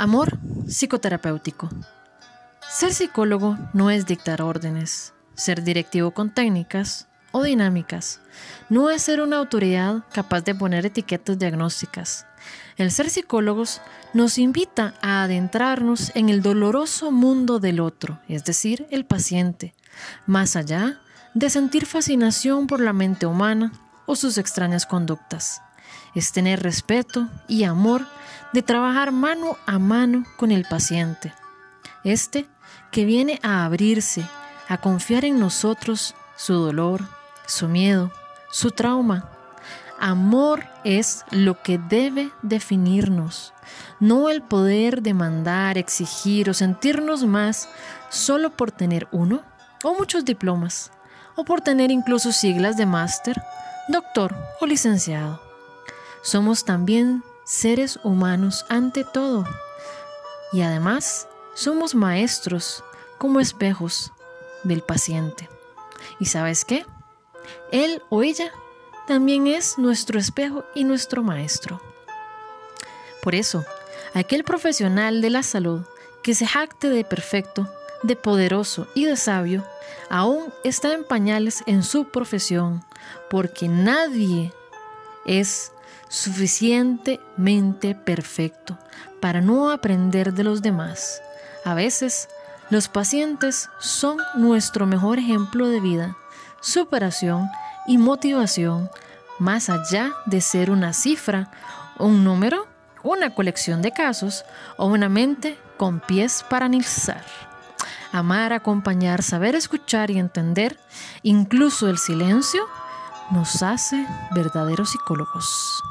Amor psicoterapéutico. Ser psicólogo no es dictar órdenes, ser directivo con técnicas o dinámicas. No es ser una autoridad capaz de poner etiquetas diagnósticas. El ser psicólogos nos invita a adentrarnos en el doloroso mundo del otro, es decir, el paciente, más allá de sentir fascinación por la mente humana o sus extrañas conductas. Es tener respeto y amor de trabajar mano a mano con el paciente. Este que viene a abrirse, a confiar en nosotros su dolor, su miedo, su trauma. Amor es lo que debe definirnos, no el poder demandar, exigir o sentirnos más solo por tener uno o muchos diplomas, o por tener incluso siglas de máster, doctor o licenciado. Somos también seres humanos ante todo. Y además somos maestros como espejos del paciente. ¿Y sabes qué? Él o ella también es nuestro espejo y nuestro maestro. Por eso, aquel profesional de la salud que se jacte de perfecto, de poderoso y de sabio, aún está en pañales en su profesión, porque nadie es suficientemente perfecto para no aprender de los demás. A veces, los pacientes son nuestro mejor ejemplo de vida, superación y motivación, más allá de ser una cifra, un número, una colección de casos o una mente con pies para analizar. Amar, acompañar, saber escuchar y entender, incluso el silencio, nos hace verdaderos psicólogos.